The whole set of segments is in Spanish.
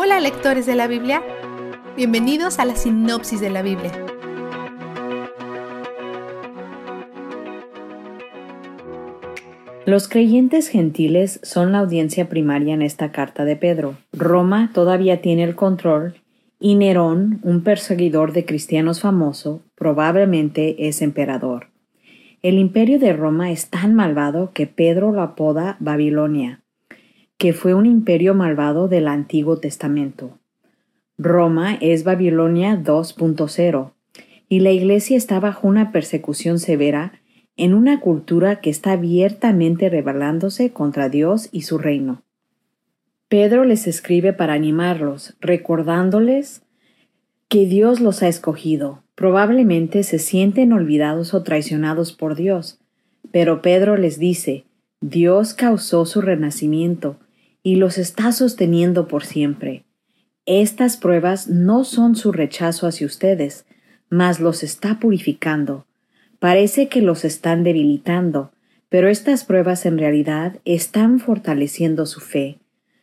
Hola lectores de la Biblia, bienvenidos a la sinopsis de la Biblia. Los creyentes gentiles son la audiencia primaria en esta carta de Pedro. Roma todavía tiene el control y Nerón, un perseguidor de cristianos famoso, probablemente es emperador. El imperio de Roma es tan malvado que Pedro lo apoda Babilonia, que fue un imperio malvado del Antiguo Testamento. Roma es Babilonia 2.0, y la Iglesia está bajo una persecución severa en una cultura que está abiertamente rebelándose contra Dios y su reino. Pedro les escribe para animarlos, recordándoles que Dios los ha escogido. Probablemente se sienten olvidados o traicionados por Dios, pero Pedro les dice, Dios causó su renacimiento y los está sosteniendo por siempre. Estas pruebas no son su rechazo hacia ustedes, mas los está purificando. Parece que los están debilitando, pero estas pruebas en realidad están fortaleciendo su fe.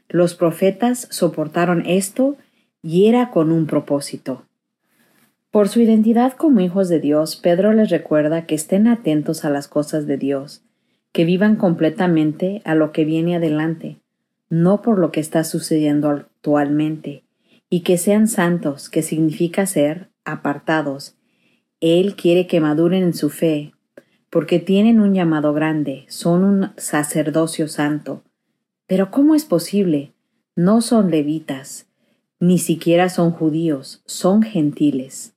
Los profetas soportaron esto y era con un propósito. Por su identidad como hijos de Dios, Pedro les recuerda que estén atentos a las cosas de Dios, que vivan completamente a lo que viene adelante, no por lo que está sucediendo actualmente, y que sean santos, que significa ser apartados. Él quiere que maduren en su fe, porque tienen un llamado grande, son un sacerdocio santo. Pero ¿cómo es posible? No son levitas, ni siquiera son judíos, son gentiles.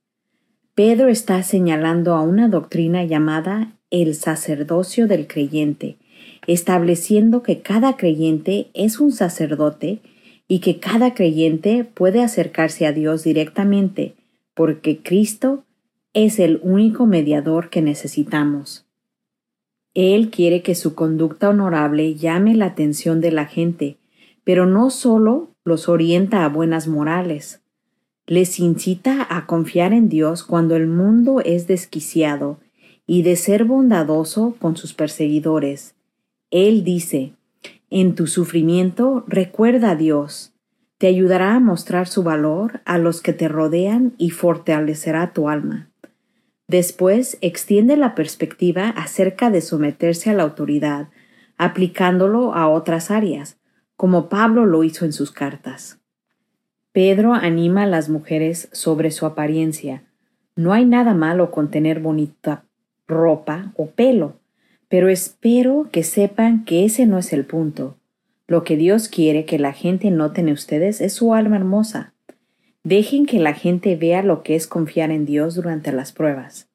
Pedro está señalando a una doctrina llamada el sacerdocio del creyente, estableciendo que cada creyente es un sacerdote y que cada creyente puede acercarse a Dios directamente, porque Cristo es el único mediador que necesitamos. Él quiere que su conducta honorable llame la atención de la gente, pero no solo los orienta a buenas morales, les incita a confiar en Dios cuando el mundo es desquiciado y de ser bondadoso con sus perseguidores, él dice, en tu sufrimiento recuerda a Dios, te ayudará a mostrar su valor a los que te rodean y fortalecerá tu alma. Después extiende la perspectiva acerca de someterse a la autoridad, aplicándolo a otras áreas, como Pablo lo hizo en sus cartas. Pedro anima a las mujeres sobre su apariencia. No hay nada malo con tener bonita ropa o pelo, pero espero que sepan que ese no es el punto. Lo que Dios quiere que la gente note en ustedes es su alma hermosa. Dejen que la gente vea lo que es confiar en Dios durante las pruebas.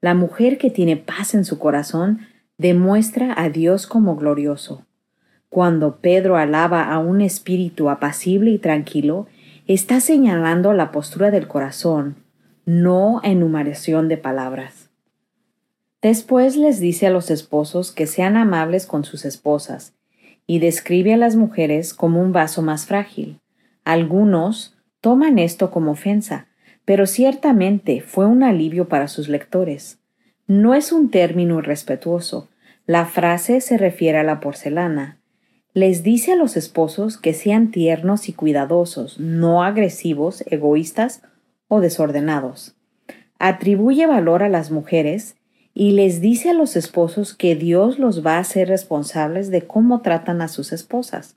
La mujer que tiene paz en su corazón demuestra a Dios como glorioso. Cuando Pedro alaba a un espíritu apacible y tranquilo, está señalando la postura del corazón, no enumeración de palabras. Después les dice a los esposos que sean amables con sus esposas, y describe a las mujeres como un vaso más frágil. Algunos toman esto como ofensa, pero ciertamente fue un alivio para sus lectores. No es un término irrespetuoso. La frase se refiere a la porcelana. Les dice a los esposos que sean tiernos y cuidadosos, no agresivos, egoístas o desordenados. Atribuye valor a las mujeres y les dice a los esposos que Dios los va a hacer responsables de cómo tratan a sus esposas.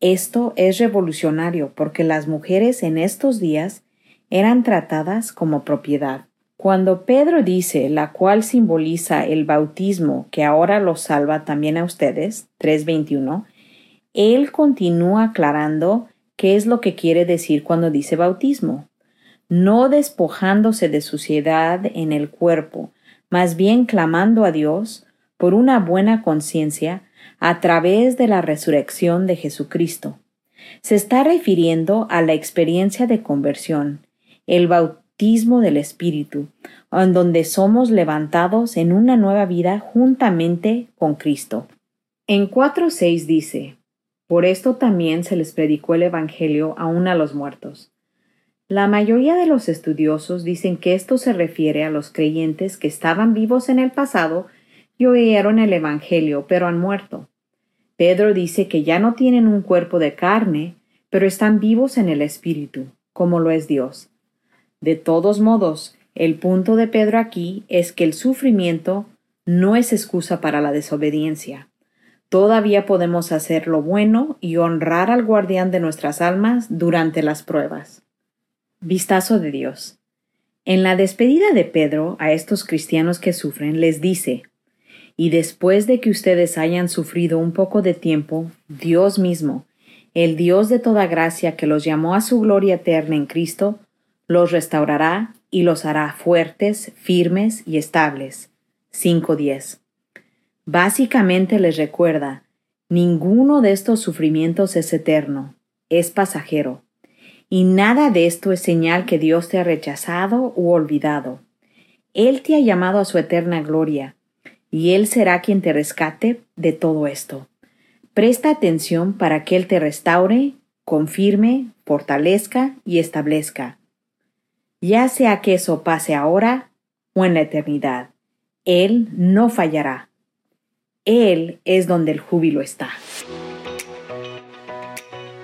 Esto es revolucionario porque las mujeres en estos días eran tratadas como propiedad. Cuando Pedro dice la cual simboliza el bautismo que ahora los salva también a ustedes, 3.21, él continúa aclarando qué es lo que quiere decir cuando dice bautismo. No despojándose de suciedad en el cuerpo, más bien clamando a Dios por una buena conciencia a través de la resurrección de Jesucristo. Se está refiriendo a la experiencia de conversión, el bautismo del Espíritu, en donde somos levantados en una nueva vida juntamente con Cristo. En 4.6 dice, Por esto también se les predicó el Evangelio aún a los muertos, la mayoría de los estudiosos dicen que esto se refiere a los creyentes que estaban vivos en el pasado y oyeron el Evangelio, pero han muerto. Pedro dice que ya no tienen un cuerpo de carne, pero están vivos en el Espíritu, como lo es Dios. De todos modos, el punto de Pedro aquí es que el sufrimiento no es excusa para la desobediencia. Todavía podemos hacer lo bueno y honrar al guardián de nuestras almas durante las pruebas. Vistazo de Dios. En la despedida de Pedro a estos cristianos que sufren les dice, y después de que ustedes hayan sufrido un poco de tiempo, Dios mismo, el Dios de toda gracia que los llamó a su gloria eterna en Cristo, los restaurará y los hará fuertes, firmes y estables. 5.10. Básicamente les recuerda, ninguno de estos sufrimientos es eterno, es pasajero, y nada de esto es señal que Dios te ha rechazado u olvidado. Él te ha llamado a su eterna gloria, y Él será quien te rescate de todo esto. Presta atención para que Él te restaure, confirme, fortalezca y establezca. Ya sea que eso pase ahora o en la eternidad, Él no fallará. Él es donde el júbilo está.